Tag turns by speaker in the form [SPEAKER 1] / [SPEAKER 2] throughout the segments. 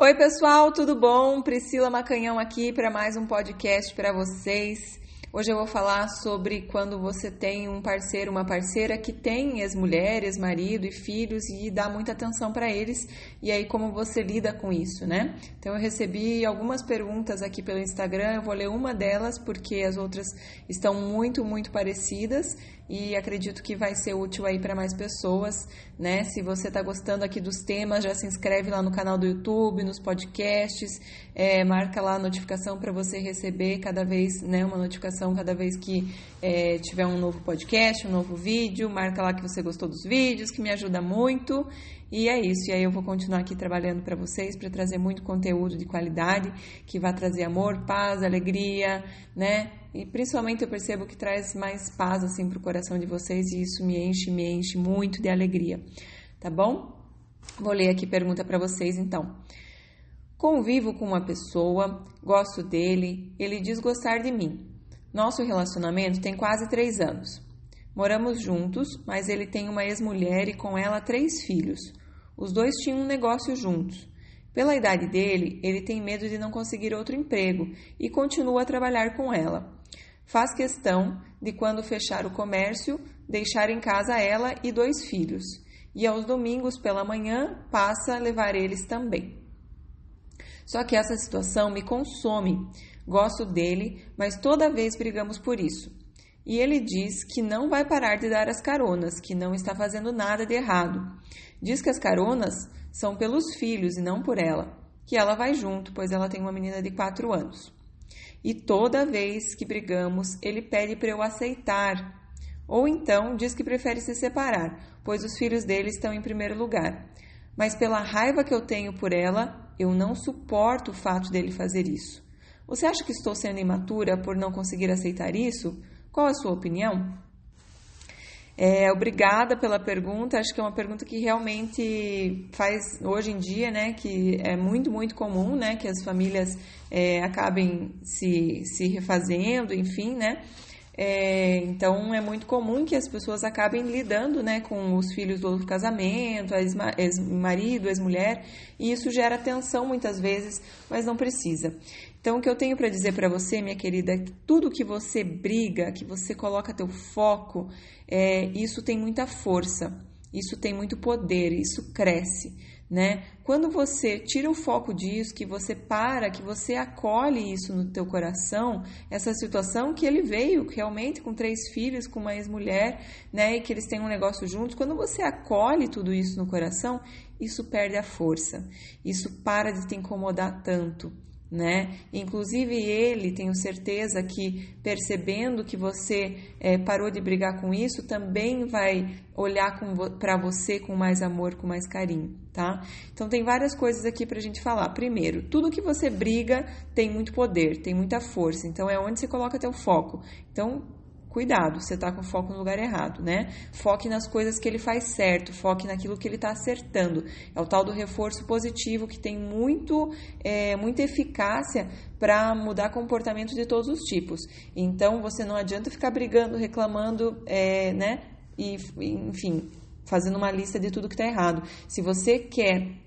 [SPEAKER 1] Oi, pessoal, tudo bom? Priscila Macanhão aqui para mais um podcast para vocês. Hoje eu vou falar sobre quando você tem um parceiro, uma parceira que tem ex-mulher, ex-marido e filhos e dá muita atenção para eles e aí como você lida com isso, né? Então eu recebi algumas perguntas aqui pelo Instagram, eu vou ler uma delas porque as outras estão muito, muito parecidas e acredito que vai ser útil aí para mais pessoas, né? Se você está gostando aqui dos temas, já se inscreve lá no canal do YouTube, nos podcasts, é, marca lá a notificação para você receber cada vez, né, uma notificação cada vez que é, tiver um novo podcast, um novo vídeo, marca lá que você gostou dos vídeos, que me ajuda muito. E é isso. E aí eu vou continuar aqui trabalhando para vocês para trazer muito conteúdo de qualidade que vai trazer amor, paz, alegria, né? E principalmente eu percebo que traz mais paz assim para o coração de vocês e isso me enche, me enche muito de alegria. Tá bom? Vou ler aqui pergunta para vocês então. Convivo com uma pessoa, gosto dele, ele diz gostar de mim. Nosso relacionamento tem quase três anos. Moramos juntos, mas ele tem uma ex-mulher e com ela três filhos. Os dois tinham um negócio juntos. Pela idade dele, ele tem medo de não conseguir outro emprego e continua a trabalhar com ela. Faz questão de, quando fechar o comércio, deixar em casa ela e dois filhos, e aos domingos pela manhã passa a levar eles também. Só que essa situação me consome. Gosto dele, mas toda vez brigamos por isso e ele diz que não vai parar de dar as caronas, que não está fazendo nada de errado. Diz que as caronas são pelos filhos e não por ela, que ela vai junto, pois ela tem uma menina de 4 anos. E toda vez que brigamos, ele pede para eu aceitar. Ou então diz que prefere se separar, pois os filhos dele estão em primeiro lugar. Mas pela raiva que eu tenho por ela, eu não suporto o fato dele fazer isso. Você acha que estou sendo imatura por não conseguir aceitar isso? Qual a sua opinião? É, obrigada pela pergunta. Acho que é uma pergunta que realmente faz hoje em dia, né? Que é muito, muito comum, né? Que as famílias é, acabem se, se refazendo, enfim, né? É, então é muito comum que as pessoas acabem lidando né, com os filhos do outro casamento, ex-marido, ex-mulher, e isso gera tensão muitas vezes, mas não precisa. Então, o que eu tenho para dizer para você, minha querida, é que tudo que você briga, que você coloca teu foco, é, isso tem muita força, isso tem muito poder, isso cresce né? Quando você tira o foco disso, que você para, que você acolhe isso no teu coração, essa situação que ele veio realmente com três filhos, com uma ex-mulher, né, e que eles têm um negócio juntos, quando você acolhe tudo isso no coração, isso perde a força. Isso para de te incomodar tanto né? Inclusive ele, tenho certeza que percebendo que você é, parou de brigar com isso, também vai olhar para você com mais amor, com mais carinho, tá? Então tem várias coisas aqui para a gente falar. Primeiro, tudo que você briga tem muito poder, tem muita força. Então é onde você coloca teu foco. Então cuidado, você está com foco no lugar errado, né? Foque nas coisas que ele faz certo, foque naquilo que ele está acertando. É o tal do reforço positivo que tem muito, é, muita eficácia para mudar comportamento de todos os tipos. Então, você não adianta ficar brigando, reclamando, é, né? E, enfim, fazendo uma lista de tudo que está errado. Se você quer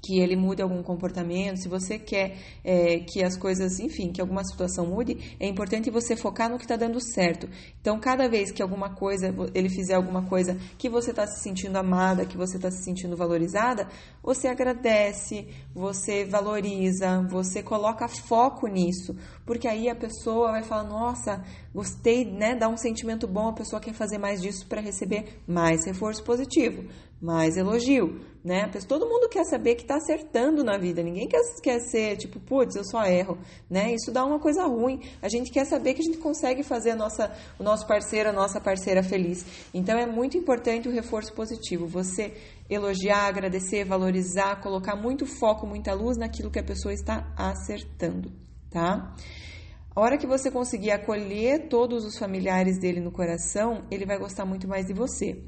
[SPEAKER 1] que ele mude algum comportamento, se você quer é, que as coisas, enfim, que alguma situação mude, é importante você focar no que está dando certo. Então, cada vez que alguma coisa, ele fizer alguma coisa que você está se sentindo amada, que você está se sentindo valorizada, você agradece, você valoriza, você coloca foco nisso, porque aí a pessoa vai falar: nossa, gostei, né? Dá um sentimento bom, a pessoa quer fazer mais disso para receber mais reforço positivo mais elogio, né? Todo mundo quer saber que tá acertando na vida, ninguém quer, quer ser tipo, putz, eu só erro, né? Isso dá uma coisa ruim. A gente quer saber que a gente consegue fazer a nossa, o nosso parceiro, a nossa parceira feliz. Então é muito importante o reforço positivo, você elogiar, agradecer, valorizar, colocar muito foco, muita luz naquilo que a pessoa está acertando, tá? A hora que você conseguir acolher todos os familiares dele no coração, ele vai gostar muito mais de você.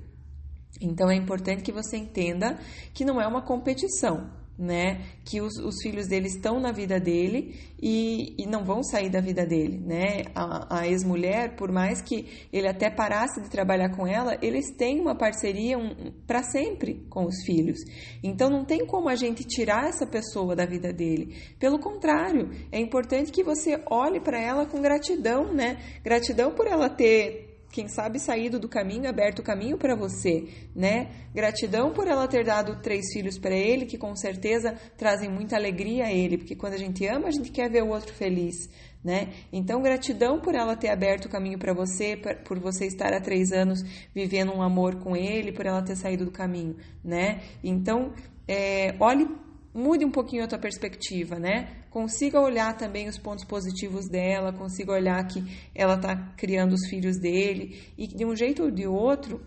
[SPEAKER 1] Então é importante que você entenda que não é uma competição, né? Que os, os filhos dele estão na vida dele e, e não vão sair da vida dele, né? A, a ex-mulher, por mais que ele até parasse de trabalhar com ela, eles têm uma parceria um, para sempre com os filhos. Então não tem como a gente tirar essa pessoa da vida dele. Pelo contrário, é importante que você olhe para ela com gratidão, né? Gratidão por ela ter quem sabe saído do caminho, aberto o caminho para você, né? Gratidão por ela ter dado três filhos para ele, que com certeza trazem muita alegria a ele, porque quando a gente ama, a gente quer ver o outro feliz, né? Então, gratidão por ela ter aberto o caminho para você, por você estar há três anos vivendo um amor com ele, por ela ter saído do caminho, né? Então, é, olhe mude um pouquinho a tua perspectiva, né? Consiga olhar também os pontos positivos dela, consiga olhar que ela está criando os filhos dele e que de um jeito ou de outro,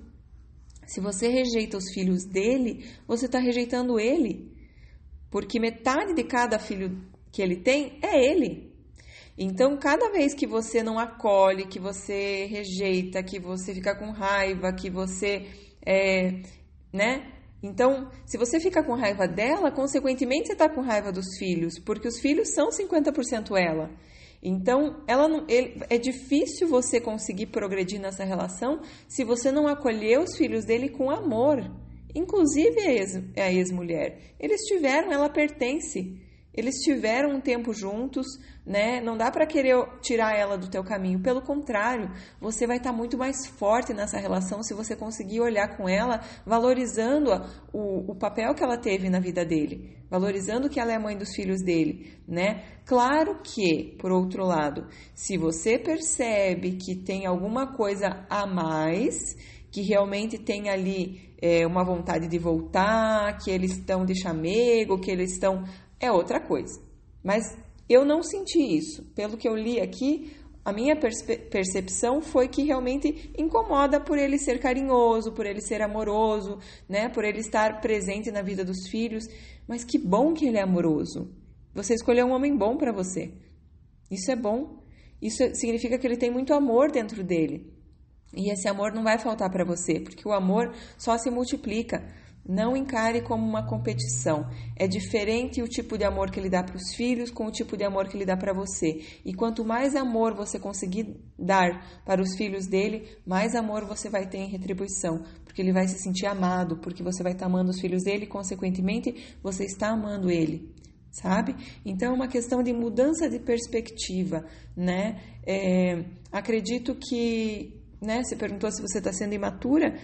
[SPEAKER 1] se você rejeita os filhos dele, você está rejeitando ele, porque metade de cada filho que ele tem é ele. Então, cada vez que você não acolhe, que você rejeita, que você fica com raiva, que você é, né, então, se você fica com raiva dela, consequentemente você está com raiva dos filhos, porque os filhos são 50% ela. Então, ela não, ele, é difícil você conseguir progredir nessa relação se você não acolher os filhos dele com amor. Inclusive a ex-mulher. Ex Eles tiveram, ela pertence. Eles tiveram um tempo juntos, né? Não dá para querer tirar ela do teu caminho. Pelo contrário, você vai estar tá muito mais forte nessa relação se você conseguir olhar com ela, valorizando o, o papel que ela teve na vida dele, valorizando que ela é mãe dos filhos dele, né? Claro que, por outro lado, se você percebe que tem alguma coisa a mais, que realmente tem ali é, uma vontade de voltar, que eles estão de chamego, que eles estão é outra coisa. Mas eu não senti isso. Pelo que eu li aqui, a minha percepção foi que realmente incomoda por ele ser carinhoso, por ele ser amoroso, né? Por ele estar presente na vida dos filhos. Mas que bom que ele é amoroso. Você escolheu um homem bom para você. Isso é bom. Isso significa que ele tem muito amor dentro dele. E esse amor não vai faltar para você, porque o amor só se multiplica. Não encare como uma competição. É diferente o tipo de amor que ele dá para os filhos com o tipo de amor que ele dá para você. E quanto mais amor você conseguir dar para os filhos dele, mais amor você vai ter em retribuição, porque ele vai se sentir amado, porque você vai estar amando os filhos dele e, consequentemente, você está amando ele. Sabe? Então é uma questão de mudança de perspectiva, né? É, acredito que, né? Você perguntou se você está sendo imatura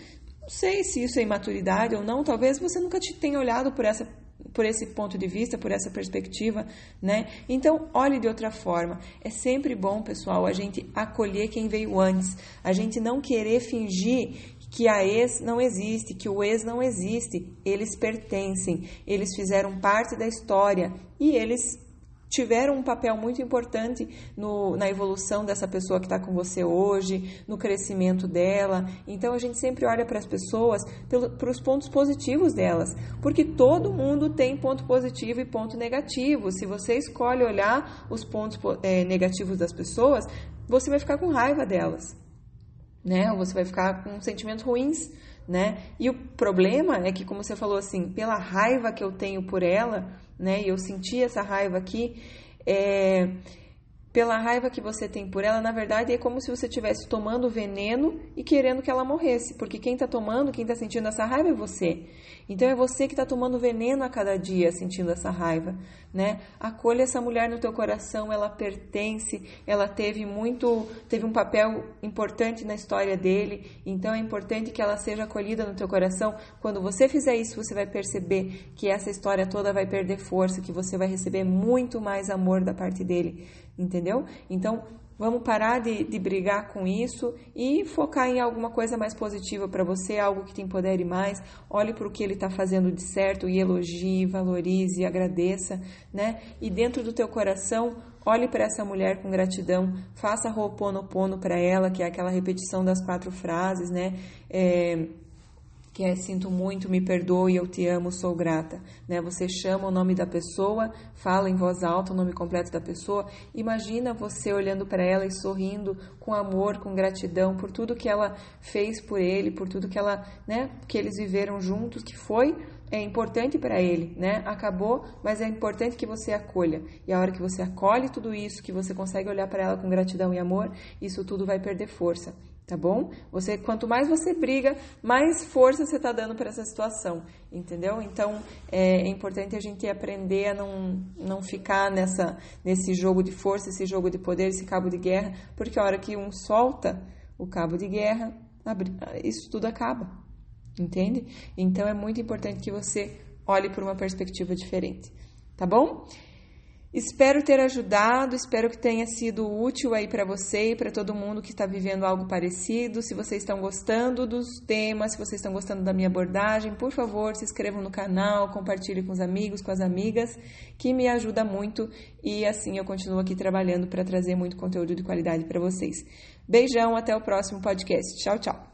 [SPEAKER 1] não sei se isso é imaturidade ou não, talvez você nunca te tenha olhado por essa por esse ponto de vista, por essa perspectiva, né? Então, olhe de outra forma. É sempre bom, pessoal, a gente acolher quem veio antes, a gente não querer fingir que a ex não existe, que o ex não existe. Eles pertencem, eles fizeram parte da história e eles tiveram um papel muito importante no, na evolução dessa pessoa que está com você hoje, no crescimento dela. Então a gente sempre olha para as pessoas para os pontos positivos delas, porque todo mundo tem ponto positivo e ponto negativo. Se você escolhe olhar os pontos é, negativos das pessoas, você vai ficar com raiva delas, né? Ou você vai ficar com sentimentos ruins. Né? E o problema é que, como você falou assim, pela raiva que eu tenho por ela, né? E eu senti essa raiva aqui. É, pela raiva que você tem por ela, na verdade é como se você estivesse tomando veneno e querendo que ela morresse, porque quem está tomando, quem está sentindo essa raiva é você. Então é você que está tomando veneno a cada dia, sentindo essa raiva, né? Acolha essa mulher no teu coração, ela pertence, ela teve muito, teve um papel importante na história dele, então é importante que ela seja acolhida no teu coração. Quando você fizer isso, você vai perceber que essa história toda vai perder força, que você vai receber muito mais amor da parte dele, entendeu? Então Vamos parar de, de brigar com isso e focar em alguma coisa mais positiva para você, algo que te empodere mais. Olhe para o que ele está fazendo de certo e elogie, valorize, agradeça, né? E dentro do teu coração, olhe para essa mulher com gratidão, faça Ho'oponopono para ela, que é aquela repetição das quatro frases, né? É, que é sinto muito, me perdoe, eu te amo, sou grata. Né? Você chama o nome da pessoa, fala em voz alta o nome completo da pessoa. Imagina você olhando para ela e sorrindo com amor, com gratidão por tudo que ela fez por ele, por tudo que ela, né, que eles viveram juntos, que foi é importante para ele, né? Acabou, mas é importante que você acolha. E a hora que você acolhe tudo isso, que você consegue olhar para ela com gratidão e amor, isso tudo vai perder força tá bom? Você, quanto mais você briga, mais força você está dando para essa situação, entendeu? Então é, é, importante a gente aprender a não, não ficar nessa, nesse jogo de força, esse jogo de poder, esse cabo de guerra, porque a hora que um solta o cabo de guerra, isso tudo acaba, entende? Então é muito importante que você olhe por uma perspectiva diferente, tá bom? Espero ter ajudado, espero que tenha sido útil aí para você e para todo mundo que está vivendo algo parecido. Se vocês estão gostando dos temas, se vocês estão gostando da minha abordagem, por favor, se inscrevam no canal, compartilhem com os amigos, com as amigas, que me ajuda muito e assim eu continuo aqui trabalhando para trazer muito conteúdo de qualidade para vocês. Beijão, até o próximo podcast. Tchau, tchau.